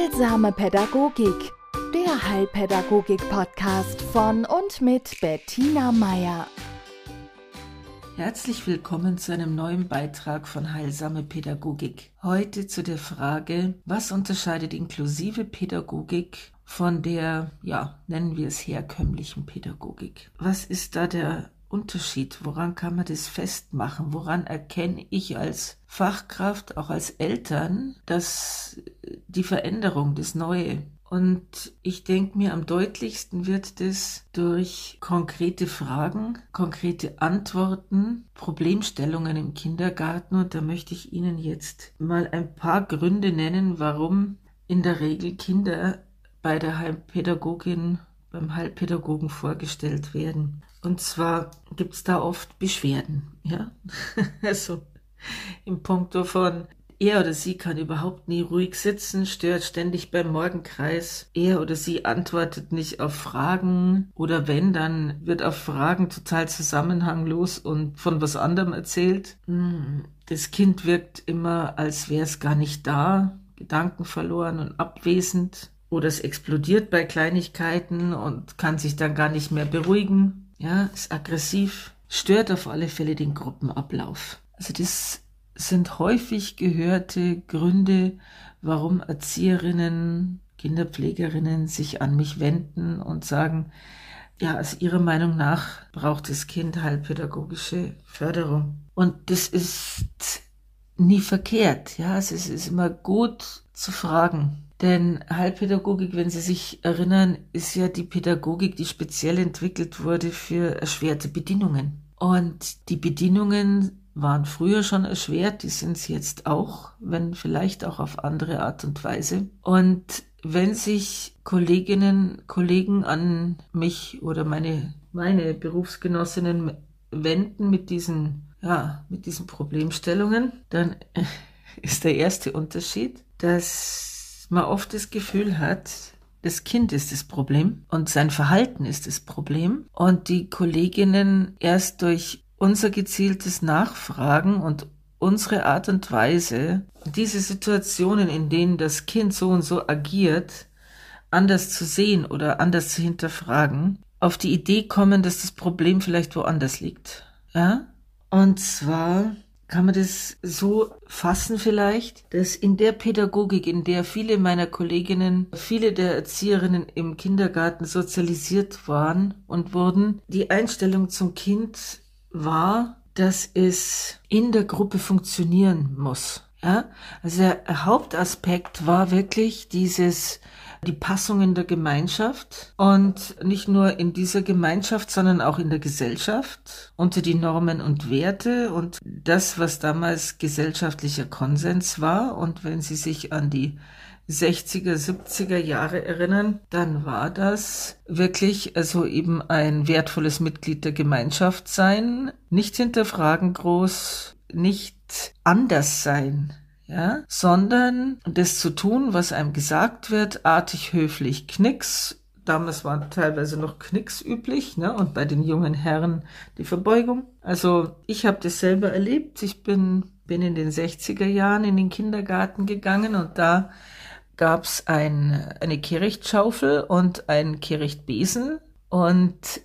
Heilsame Pädagogik, der Heilpädagogik-Podcast von und mit Bettina Meier. Herzlich willkommen zu einem neuen Beitrag von Heilsame Pädagogik. Heute zu der Frage, was unterscheidet inklusive Pädagogik von der, ja, nennen wir es herkömmlichen Pädagogik? Was ist da der Unterschied? Woran kann man das festmachen? Woran erkenne ich als Fachkraft, auch als Eltern, dass die Veränderung, das Neue und ich denke mir, am deutlichsten wird das durch konkrete Fragen, konkrete Antworten, Problemstellungen im Kindergarten. Und da möchte ich Ihnen jetzt mal ein paar Gründe nennen, warum in der Regel Kinder bei der Heilpädagogin, beim Heilpädagogen vorgestellt werden. Und zwar gibt es da oft Beschwerden, ja. also im Punkto von er oder sie kann überhaupt nie ruhig sitzen, stört ständig beim Morgenkreis. Er oder sie antwortet nicht auf Fragen oder wenn, dann wird auf Fragen total zusammenhanglos und von was anderem erzählt. Hm, das Kind wirkt immer, als wäre es gar nicht da, Gedanken verloren und abwesend. Oder es explodiert bei Kleinigkeiten und kann sich dann gar nicht mehr beruhigen. Ja, ist aggressiv, stört auf alle Fälle den Gruppenablauf. Also das sind häufig gehörte Gründe, warum Erzieherinnen, Kinderpflegerinnen sich an mich wenden und sagen, ja, aus ihrer Meinung nach braucht das Kind heilpädagogische Förderung. Und das ist nie verkehrt, ja, es ist immer gut zu fragen. Denn Heilpädagogik, wenn Sie sich erinnern, ist ja die Pädagogik, die speziell entwickelt wurde für erschwerte Bedingungen. Und die Bedingungen waren früher schon erschwert, die sind es jetzt auch, wenn vielleicht auch auf andere Art und Weise. Und wenn sich Kolleginnen, Kollegen an mich oder meine, meine Berufsgenossinnen wenden mit diesen, ja, mit diesen Problemstellungen, dann ist der erste Unterschied, dass man oft das Gefühl hat, das Kind ist das Problem und sein Verhalten ist das Problem und die Kolleginnen erst durch unser gezieltes Nachfragen und unsere Art und Weise, diese Situationen, in denen das Kind so und so agiert, anders zu sehen oder anders zu hinterfragen, auf die Idee kommen, dass das Problem vielleicht woanders liegt. Ja? Und zwar kann man das so fassen vielleicht, dass in der Pädagogik, in der viele meiner Kolleginnen, viele der Erzieherinnen im Kindergarten sozialisiert waren und wurden, die Einstellung zum Kind war, dass es in der Gruppe funktionieren muss. Ja, also der Hauptaspekt war wirklich dieses, die Passung in der Gemeinschaft und nicht nur in dieser Gemeinschaft, sondern auch in der Gesellschaft unter die Normen und Werte und das, was damals gesellschaftlicher Konsens war. Und wenn Sie sich an die 60er, 70er Jahre erinnern, dann war das wirklich also eben ein wertvolles Mitglied der Gemeinschaft sein, nicht hinterfragen groß, nicht anders sein, ja, sondern das zu tun, was einem gesagt wird, artig, höflich, knicks. Damals war teilweise noch Knicks üblich, ne, und bei den jungen Herren die Verbeugung. Also ich habe das selber erlebt. Ich bin bin in den 60er Jahren in den Kindergarten gegangen und da gab es ein, eine Kehrichtschaufel und ein Kehrichtbesen. Und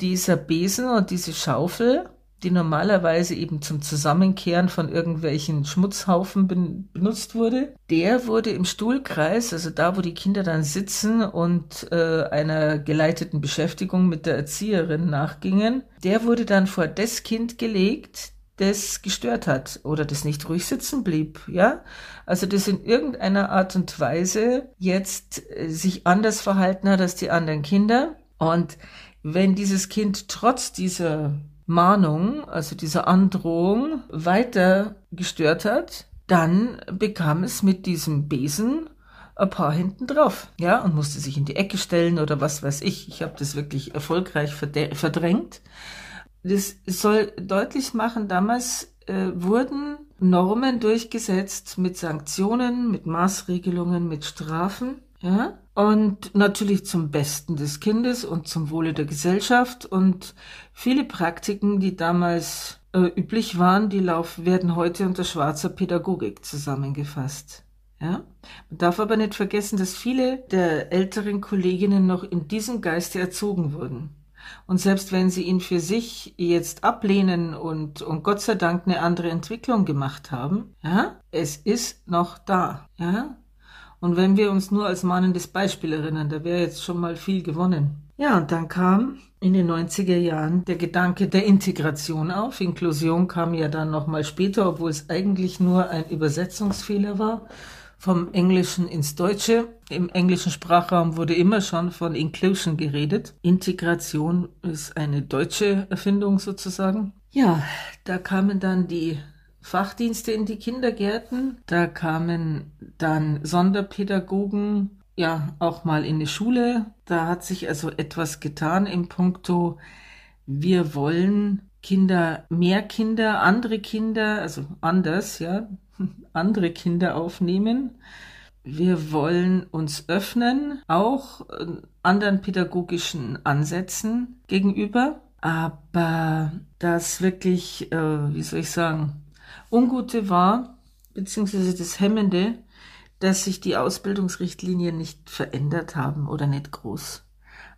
dieser Besen und diese Schaufel, die normalerweise eben zum Zusammenkehren von irgendwelchen Schmutzhaufen ben benutzt wurde, der wurde im Stuhlkreis, also da, wo die Kinder dann sitzen und äh, einer geleiteten Beschäftigung mit der Erzieherin nachgingen, der wurde dann vor das Kind gelegt, das gestört hat oder das nicht ruhig sitzen blieb, ja? Also das in irgendeiner Art und Weise jetzt äh, sich anders verhalten hat als die anderen Kinder und wenn dieses Kind trotz dieser Mahnung, also dieser Androhung weiter gestört hat, dann bekam es mit diesem Besen ein paar hinten drauf, ja, und musste sich in die Ecke stellen oder was weiß ich. Ich habe das wirklich erfolgreich verdrängt. Das soll deutlich machen, damals äh, wurden Normen durchgesetzt mit Sanktionen, mit Maßregelungen, mit Strafen, ja, und natürlich zum Besten des Kindes und zum Wohle der Gesellschaft und viele Praktiken, die damals äh, üblich waren, die lauf, werden heute unter schwarzer Pädagogik zusammengefasst. Ja? Man darf aber nicht vergessen, dass viele der älteren Kolleginnen noch in diesem Geiste erzogen wurden. Und selbst wenn sie ihn für sich jetzt ablehnen und, und Gott sei Dank eine andere Entwicklung gemacht haben, ja, es ist noch da, ja. Und wenn wir uns nur als mahnendes Beispiel erinnern, da wäre jetzt schon mal viel gewonnen. Ja, und dann kam in den 90er Jahren der Gedanke der Integration auf. Inklusion kam ja dann nochmal später, obwohl es eigentlich nur ein Übersetzungsfehler war vom Englischen ins Deutsche. Im englischen Sprachraum wurde immer schon von Inclusion geredet. Integration ist eine deutsche Erfindung sozusagen. Ja, da kamen dann die Fachdienste in die Kindergärten, da kamen dann Sonderpädagogen, ja, auch mal in die Schule. Da hat sich also etwas getan im Punkto, wir wollen Kinder, mehr Kinder, andere Kinder, also anders, ja, andere Kinder aufnehmen. Wir wollen uns öffnen, auch äh, anderen pädagogischen Ansätzen gegenüber. Aber das wirklich, äh, wie soll ich sagen, Ungute war, beziehungsweise das Hemmende, dass sich die Ausbildungsrichtlinien nicht verändert haben oder nicht groß.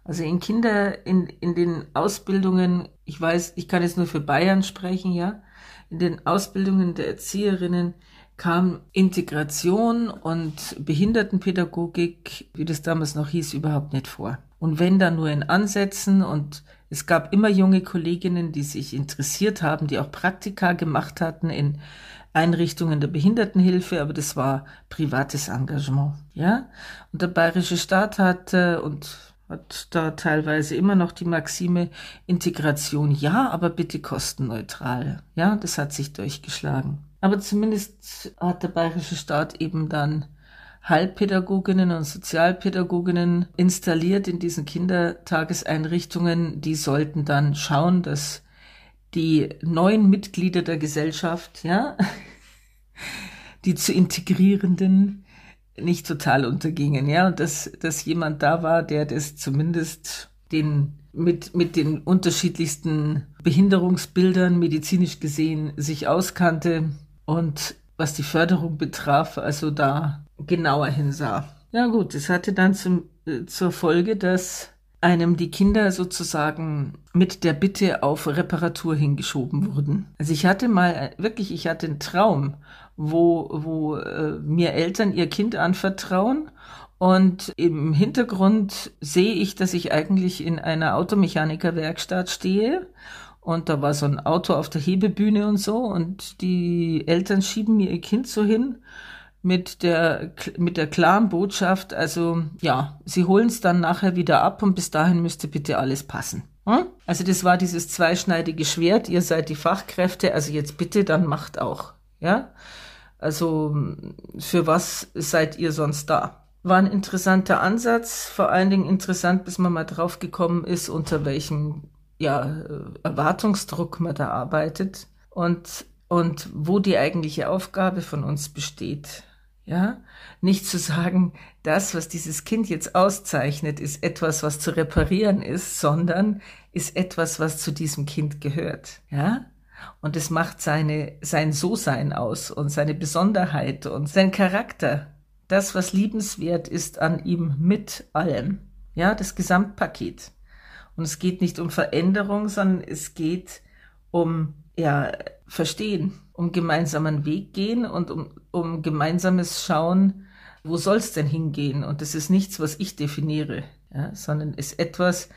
Also in Kinder, in, in den Ausbildungen, ich weiß, ich kann jetzt nur für Bayern sprechen, ja, in den Ausbildungen der Erzieherinnen kam Integration und Behindertenpädagogik, wie das damals noch hieß, überhaupt nicht vor. Und wenn dann nur in Ansätzen und es gab immer junge Kolleginnen, die sich interessiert haben, die auch Praktika gemacht hatten in Einrichtungen der Behindertenhilfe, aber das war privates Engagement, ja. Und der bayerische Staat hat und hat da teilweise immer noch die Maxime Integration ja, aber bitte kostenneutral. Ja, das hat sich durchgeschlagen. Aber zumindest hat der bayerische Staat eben dann Heilpädagoginnen und Sozialpädagoginnen installiert in diesen Kindertageseinrichtungen. Die sollten dann schauen, dass die neuen Mitglieder der Gesellschaft, ja, die zu integrierenden, nicht total untergingen, ja, und dass, dass jemand da war, der das zumindest den mit, mit den unterschiedlichsten Behinderungsbildern medizinisch gesehen sich auskannte und was die Förderung betraf, also da genauer hinsah. Ja gut, es hatte dann zum, äh, zur Folge, dass einem die Kinder sozusagen mit der Bitte auf Reparatur hingeschoben wurden. Also ich hatte mal äh, wirklich, ich hatte einen Traum, wo, wo äh, mir Eltern ihr Kind anvertrauen und im Hintergrund sehe ich, dass ich eigentlich in einer Automechanikerwerkstatt stehe und da war so ein Auto auf der Hebebühne und so und die Eltern schieben mir ihr Kind so hin mit der, mit der klaren Botschaft, also ja, sie holen es dann nachher wieder ab und bis dahin müsste bitte alles passen. Hm? Also das war dieses zweischneidige Schwert, ihr seid die Fachkräfte, also jetzt bitte, dann macht auch. Ja, also für was seid ihr sonst da? War ein interessanter Ansatz, vor allen Dingen interessant, bis man mal drauf gekommen ist, unter welchem ja, Erwartungsdruck man da arbeitet und, und wo die eigentliche Aufgabe von uns besteht. Ja, nicht zu sagen, das, was dieses Kind jetzt auszeichnet, ist etwas, was zu reparieren ist, sondern ist etwas, was zu diesem Kind gehört. Ja, und es macht seine, sein So-Sein aus und seine Besonderheit und sein Charakter. Das, was liebenswert ist an ihm mit allem. Ja, das Gesamtpaket. Und es geht nicht um Veränderung, sondern es geht um, ja, Verstehen, um gemeinsamen Weg gehen und um, um gemeinsames Schauen, wo soll's denn hingehen? Und das ist nichts, was ich definiere, ja, sondern ist etwas,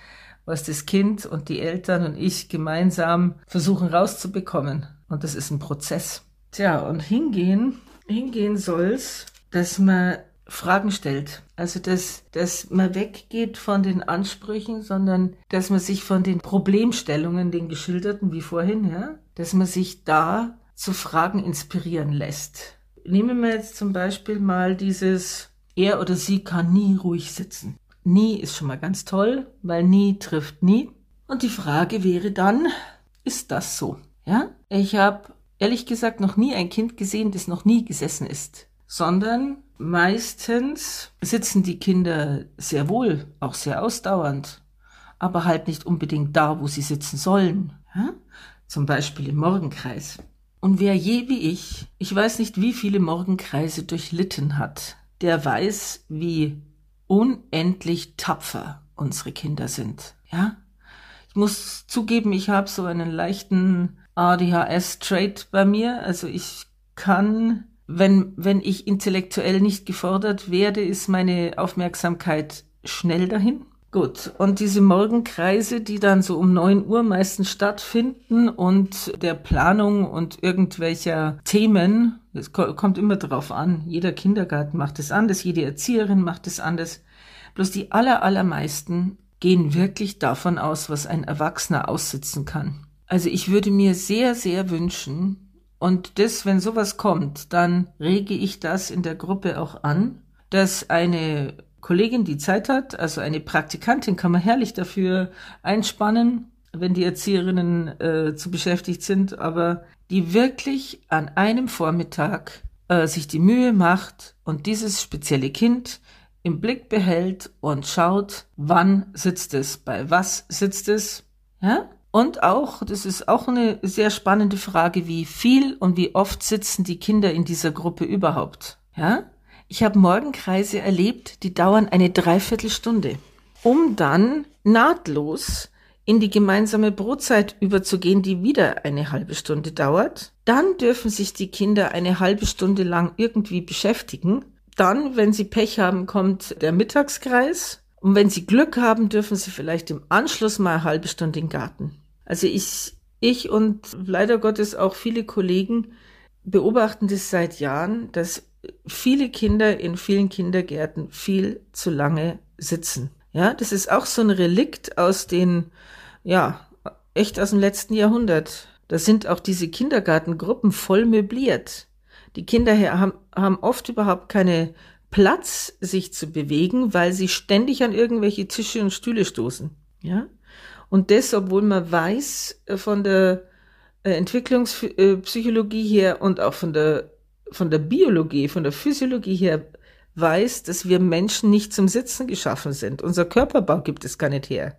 was das Kind und die Eltern und ich gemeinsam versuchen rauszubekommen. Und das ist ein Prozess. Tja, und hingehen, hingehen soll's, dass man Fragen stellt. Also, dass, dass man weggeht von den Ansprüchen, sondern dass man sich von den Problemstellungen, den geschilderten wie vorhin, ja, dass man sich da zu Fragen inspirieren lässt. Nehmen wir jetzt zum Beispiel mal dieses, er oder sie kann nie ruhig sitzen. Nie ist schon mal ganz toll, weil nie trifft nie. Und die Frage wäre dann, ist das so? Ja? Ich habe ehrlich gesagt noch nie ein Kind gesehen, das noch nie gesessen ist, sondern meistens sitzen die Kinder sehr wohl, auch sehr ausdauernd, aber halt nicht unbedingt da, wo sie sitzen sollen. Ja? Zum Beispiel im Morgenkreis. Und wer je wie ich, ich weiß nicht, wie viele Morgenkreise durchlitten hat, der weiß, wie unendlich tapfer unsere Kinder sind. Ja? Ich muss zugeben, ich habe so einen leichten ADHS-Trait bei mir. Also ich kann, wenn, wenn ich intellektuell nicht gefordert werde, ist meine Aufmerksamkeit schnell dahin. Gut, und diese Morgenkreise, die dann so um neun Uhr meistens stattfinden und der Planung und irgendwelcher Themen, es kommt immer drauf an, jeder Kindergarten macht es anders, jede Erzieherin macht es anders, bloß die aller, allermeisten gehen wirklich davon aus, was ein Erwachsener aussitzen kann. Also ich würde mir sehr, sehr wünschen, und das, wenn sowas kommt, dann rege ich das in der Gruppe auch an, dass eine Kollegin, die Zeit hat, also eine Praktikantin, kann man herrlich dafür einspannen, wenn die Erzieherinnen äh, zu beschäftigt sind, aber die wirklich an einem Vormittag äh, sich die Mühe macht und dieses spezielle Kind im Blick behält und schaut, wann sitzt es, bei was sitzt es, ja? Und auch, das ist auch eine sehr spannende Frage, wie viel und wie oft sitzen die Kinder in dieser Gruppe überhaupt, ja? Ich habe Morgenkreise erlebt, die dauern eine Dreiviertelstunde, um dann nahtlos in die gemeinsame Brotzeit überzugehen, die wieder eine halbe Stunde dauert. Dann dürfen sich die Kinder eine halbe Stunde lang irgendwie beschäftigen. Dann, wenn sie Pech haben, kommt der Mittagskreis. Und wenn sie Glück haben, dürfen sie vielleicht im Anschluss mal eine halbe Stunde in den Garten. Also ich, ich und leider Gottes auch viele Kollegen beobachten das seit Jahren, dass viele Kinder in vielen Kindergärten viel zu lange sitzen. Ja, das ist auch so ein Relikt aus den, ja, echt aus dem letzten Jahrhundert. Da sind auch diese Kindergartengruppen voll möbliert. Die Kinder haben, haben oft überhaupt keine Platz, sich zu bewegen, weil sie ständig an irgendwelche Tische und Stühle stoßen. Ja? Und das, obwohl man weiß äh, von der äh, Entwicklungspsychologie her und auch von der von der Biologie, von der Physiologie her weiß, dass wir Menschen nicht zum Sitzen geschaffen sind. Unser Körperbau gibt es gar nicht her.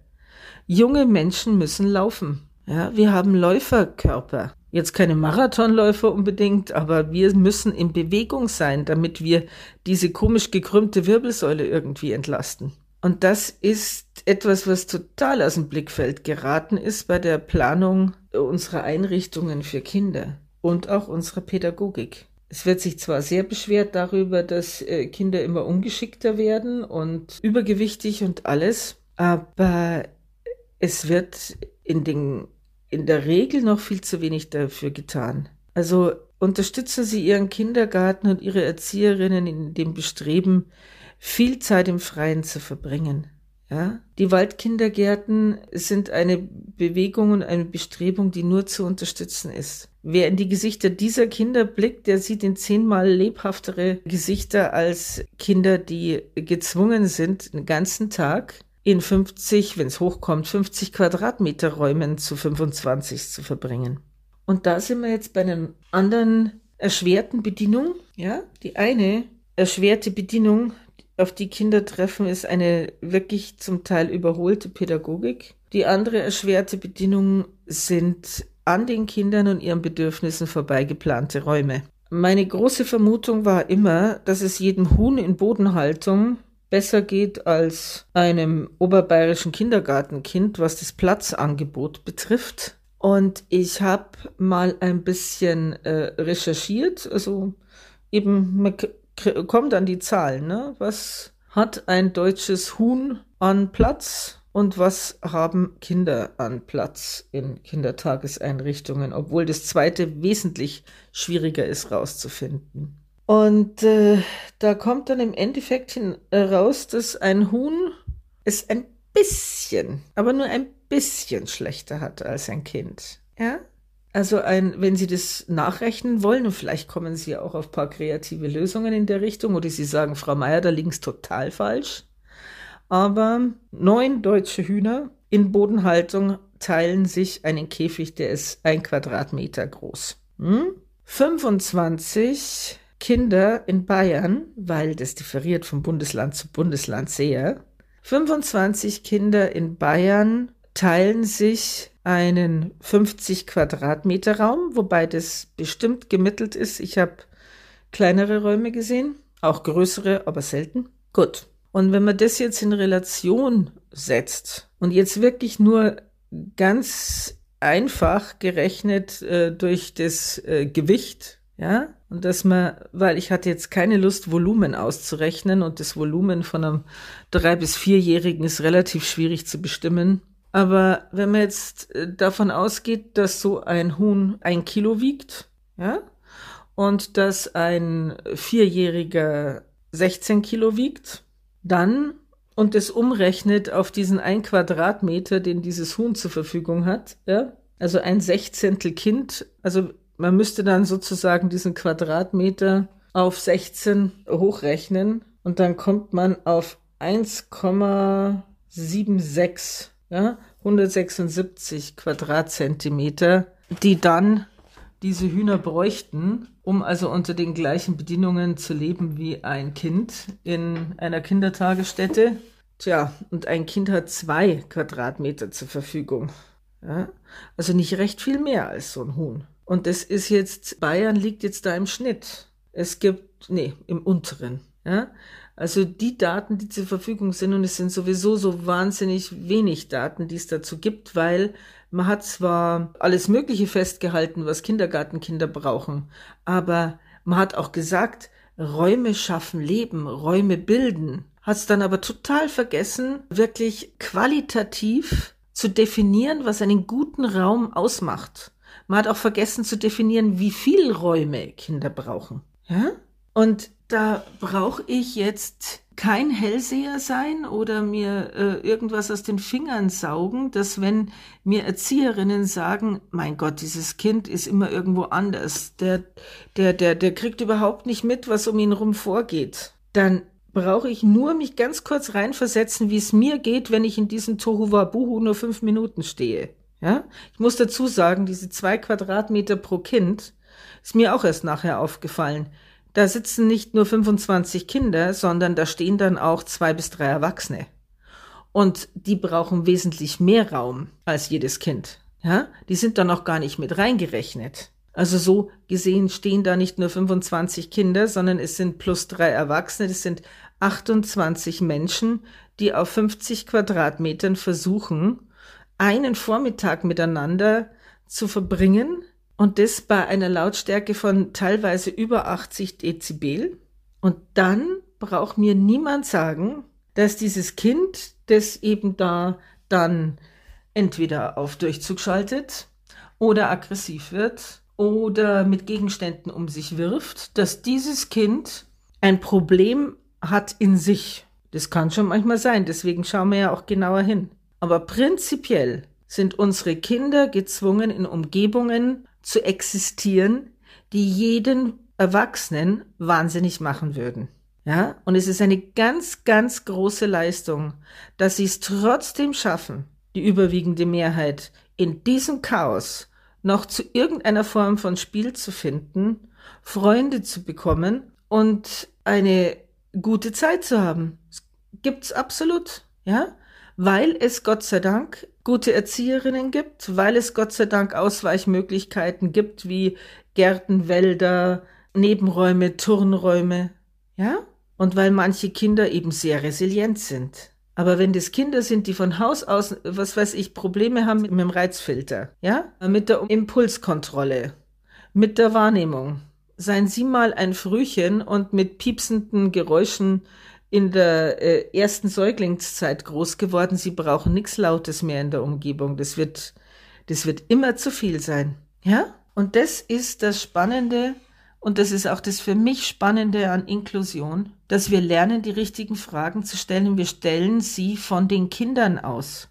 Junge Menschen müssen laufen. Ja, wir haben Läuferkörper. Jetzt keine Marathonläufer unbedingt, aber wir müssen in Bewegung sein, damit wir diese komisch gekrümmte Wirbelsäule irgendwie entlasten. Und das ist etwas, was total aus dem Blickfeld geraten ist bei der Planung unserer Einrichtungen für Kinder und auch unserer Pädagogik. Es wird sich zwar sehr beschwert darüber, dass äh, Kinder immer ungeschickter werden und übergewichtig und alles, aber es wird in, den, in der Regel noch viel zu wenig dafür getan. Also unterstützen Sie Ihren Kindergarten und Ihre Erzieherinnen in dem Bestreben, viel Zeit im Freien zu verbringen. Ja? Die Waldkindergärten sind eine Bewegung und eine Bestrebung, die nur zu unterstützen ist. Wer in die Gesichter dieser Kinder blickt, der sieht in zehnmal lebhaftere Gesichter als Kinder, die gezwungen sind, den ganzen Tag in 50, wenn es hochkommt, 50 Quadratmeter Räumen zu 25 zu verbringen. Und da sind wir jetzt bei einer anderen erschwerten Bedienung. Ja, die eine erschwerte Bedienung, auf die Kinder treffen, ist eine wirklich zum Teil überholte Pädagogik. Die andere erschwerte Bedienung sind an den Kindern und ihren Bedürfnissen vorbeigeplante Räume. Meine große Vermutung war immer, dass es jedem Huhn in Bodenhaltung besser geht als einem oberbayerischen Kindergartenkind, was das Platzangebot betrifft. Und ich habe mal ein bisschen äh, recherchiert, also eben man kommt an die Zahlen, ne? Was hat ein deutsches Huhn an Platz? Und was haben Kinder an Platz in Kindertageseinrichtungen, obwohl das zweite wesentlich schwieriger ist rauszufinden. Und äh, da kommt dann im Endeffekt heraus, dass ein Huhn es ein bisschen, aber nur ein bisschen schlechter hat als ein Kind. Ja? Also ein, wenn Sie das nachrechnen wollen, und vielleicht kommen Sie auch auf ein paar kreative Lösungen in der Richtung, oder Sie sagen, Frau Meier, da liegen es total falsch aber neun deutsche Hühner in Bodenhaltung teilen sich einen Käfig, der ist ein Quadratmeter groß. Hm? 25 Kinder in Bayern, weil das differiert von Bundesland zu Bundesland sehr. 25 Kinder in Bayern teilen sich einen 50 Quadratmeter Raum, wobei das bestimmt gemittelt ist. Ich habe kleinere Räume gesehen, auch größere, aber selten. Gut. Und wenn man das jetzt in Relation setzt und jetzt wirklich nur ganz einfach gerechnet äh, durch das äh, Gewicht, ja, und dass man, weil ich hatte jetzt keine Lust, Volumen auszurechnen und das Volumen von einem drei- bis vierjährigen ist relativ schwierig zu bestimmen. Aber wenn man jetzt äh, davon ausgeht, dass so ein Huhn ein Kilo wiegt, ja, und dass ein Vierjähriger 16 Kilo wiegt, dann und es umrechnet auf diesen ein Quadratmeter, den dieses Huhn zur Verfügung hat, ja, also ein Sechzehntel Kind, also man müsste dann sozusagen diesen Quadratmeter auf 16 hochrechnen und dann kommt man auf 1,76, ja, 176 Quadratzentimeter, die dann diese Hühner bräuchten, um also unter den gleichen Bedingungen zu leben wie ein Kind in einer Kindertagesstätte. Tja, und ein Kind hat zwei Quadratmeter zur Verfügung. Ja? Also nicht recht viel mehr als so ein Huhn. Und das ist jetzt, Bayern liegt jetzt da im Schnitt. Es gibt, nee, im unteren. Ja? Also die Daten, die zur Verfügung sind, und es sind sowieso so wahnsinnig wenig Daten, die es dazu gibt, weil man hat zwar alles Mögliche festgehalten, was Kindergartenkinder brauchen, aber man hat auch gesagt, Räume schaffen Leben, Räume bilden. Hat es dann aber total vergessen, wirklich qualitativ zu definieren, was einen guten Raum ausmacht. Man hat auch vergessen zu definieren, wie viel Räume Kinder brauchen. Ja? Und da brauche ich jetzt kein Hellseher sein oder mir äh, irgendwas aus den Fingern saugen, dass wenn mir Erzieherinnen sagen, mein Gott, dieses Kind ist immer irgendwo anders, der, der, der, der kriegt überhaupt nicht mit, was um ihn rum vorgeht, dann brauche ich nur mich ganz kurz reinversetzen, wie es mir geht, wenn ich in diesem Tohuwabuhu nur fünf Minuten stehe. Ja, ich muss dazu sagen, diese zwei Quadratmeter pro Kind ist mir auch erst nachher aufgefallen da sitzen nicht nur 25 Kinder, sondern da stehen dann auch zwei bis drei Erwachsene. Und die brauchen wesentlich mehr Raum als jedes Kind. Ja, die sind dann auch gar nicht mit reingerechnet. Also so gesehen stehen da nicht nur 25 Kinder, sondern es sind plus drei Erwachsene, das sind 28 Menschen, die auf 50 Quadratmetern versuchen, einen Vormittag miteinander zu verbringen, und das bei einer Lautstärke von teilweise über 80 Dezibel. Und dann braucht mir niemand sagen, dass dieses Kind, das eben da dann entweder auf Durchzug schaltet oder aggressiv wird oder mit Gegenständen um sich wirft, dass dieses Kind ein Problem hat in sich. Das kann schon manchmal sein, deswegen schauen wir ja auch genauer hin. Aber prinzipiell sind unsere Kinder gezwungen, in Umgebungen zu existieren, die jeden Erwachsenen wahnsinnig machen würden. Ja, und es ist eine ganz, ganz große Leistung, dass sie es trotzdem schaffen, die überwiegende Mehrheit in diesem Chaos noch zu irgendeiner Form von Spiel zu finden, Freunde zu bekommen und eine gute Zeit zu haben. Gibt's absolut, ja, weil es Gott sei Dank gute Erzieherinnen gibt, weil es Gott sei Dank Ausweichmöglichkeiten gibt wie Gärten, Wälder, Nebenräume, Turnräume, ja? Und weil manche Kinder eben sehr resilient sind. Aber wenn das Kinder sind, die von Haus aus, was weiß ich, Probleme haben mit dem Reizfilter, ja? Mit der Impulskontrolle, mit der Wahrnehmung. Seien Sie mal ein Frühchen und mit piepsenden Geräuschen in der äh, ersten Säuglingszeit groß geworden. Sie brauchen nichts Lautes mehr in der Umgebung. Das wird, das wird immer zu viel sein. Ja? Und das ist das Spannende und das ist auch das für mich Spannende an Inklusion, dass wir lernen, die richtigen Fragen zu stellen. Wir stellen sie von den Kindern aus.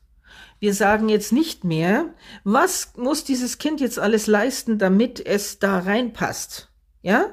Wir sagen jetzt nicht mehr, was muss dieses Kind jetzt alles leisten, damit es da reinpasst? Ja?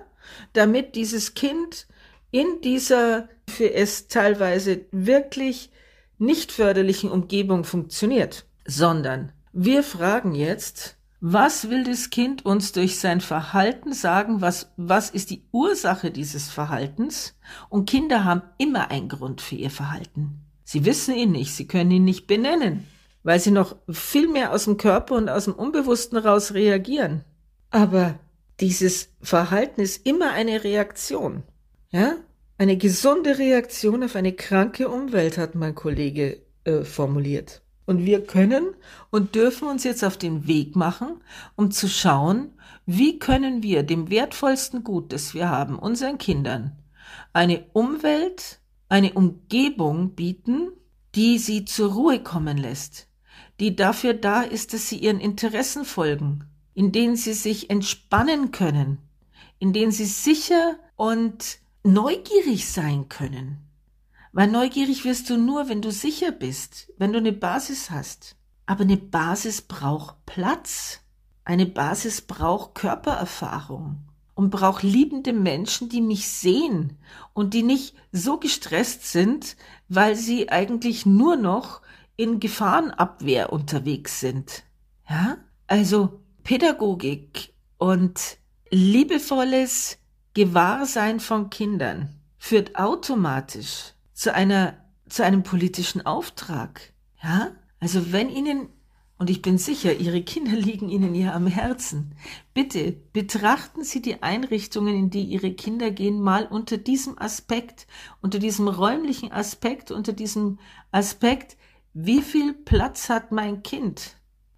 Damit dieses Kind in dieser für es teilweise wirklich nicht förderlichen Umgebung funktioniert, sondern wir fragen jetzt, was will das Kind uns durch sein Verhalten sagen? Was, was ist die Ursache dieses Verhaltens? Und Kinder haben immer einen Grund für ihr Verhalten. Sie wissen ihn nicht, sie können ihn nicht benennen, weil sie noch viel mehr aus dem Körper und aus dem Unbewussten raus reagieren. Aber dieses Verhalten ist immer eine Reaktion. Ja? Eine gesunde Reaktion auf eine kranke Umwelt, hat mein Kollege äh, formuliert. Und wir können und dürfen uns jetzt auf den Weg machen, um zu schauen, wie können wir dem wertvollsten Gut, das wir haben, unseren Kindern, eine Umwelt, eine Umgebung bieten, die sie zur Ruhe kommen lässt, die dafür da ist, dass sie ihren Interessen folgen, in denen sie sich entspannen können, in denen sie sicher und neugierig sein können. Weil neugierig wirst du nur, wenn du sicher bist, wenn du eine Basis hast. Aber eine Basis braucht Platz. Eine Basis braucht Körpererfahrung und braucht liebende Menschen, die mich sehen und die nicht so gestresst sind, weil sie eigentlich nur noch in Gefahrenabwehr unterwegs sind. Ja? Also Pädagogik und liebevolles Gewahrsein von Kindern führt automatisch zu einer, zu einem politischen Auftrag. Ja? Also wenn Ihnen, und ich bin sicher, Ihre Kinder liegen Ihnen ja am Herzen, bitte betrachten Sie die Einrichtungen, in die Ihre Kinder gehen, mal unter diesem Aspekt, unter diesem räumlichen Aspekt, unter diesem Aspekt, wie viel Platz hat mein Kind?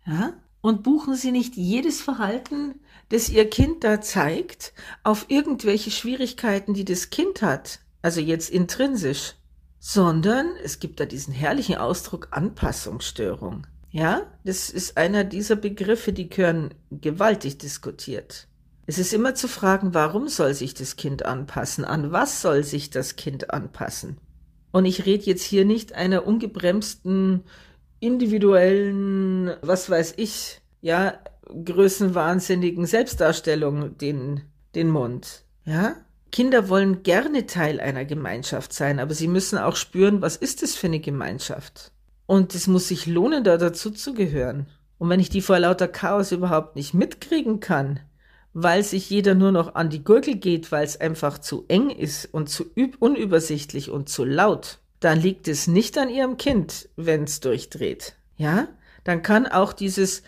Ja? Und buchen Sie nicht jedes Verhalten, das Ihr Kind da zeigt, auf irgendwelche Schwierigkeiten, die das Kind hat, also jetzt intrinsisch, sondern es gibt da diesen herrlichen Ausdruck Anpassungsstörung. Ja, das ist einer dieser Begriffe, die gehören gewaltig diskutiert. Es ist immer zu fragen, warum soll sich das Kind anpassen? An was soll sich das Kind anpassen? Und ich rede jetzt hier nicht einer ungebremsten individuellen, was weiß ich, ja, größenwahnsinnigen Selbstdarstellung den, den Mund. Ja? Kinder wollen gerne Teil einer Gemeinschaft sein, aber sie müssen auch spüren, was ist es für eine Gemeinschaft? Und es muss sich lohnen, da dazu zu gehören. Und wenn ich die vor lauter Chaos überhaupt nicht mitkriegen kann, weil sich jeder nur noch an die Gurgel geht, weil es einfach zu eng ist und zu unübersichtlich und zu laut, dann liegt es nicht an ihrem Kind, wenn es durchdreht. Ja? Dann kann auch dieses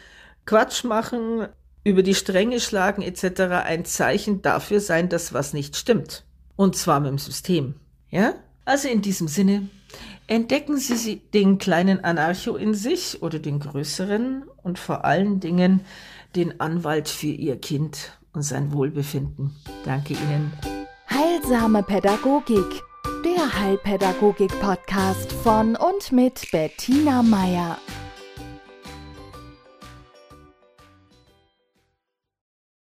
Quatsch machen, über die Stränge schlagen etc. ein Zeichen dafür sein, dass was nicht stimmt. Und zwar mit dem System. Ja? Also in diesem Sinne, entdecken Sie den kleinen Anarcho in sich oder den größeren und vor allen Dingen den Anwalt für Ihr Kind und sein Wohlbefinden. Danke Ihnen. Heilsame Pädagogik der Heilpädagogik-Podcast von und mit Bettina Meier.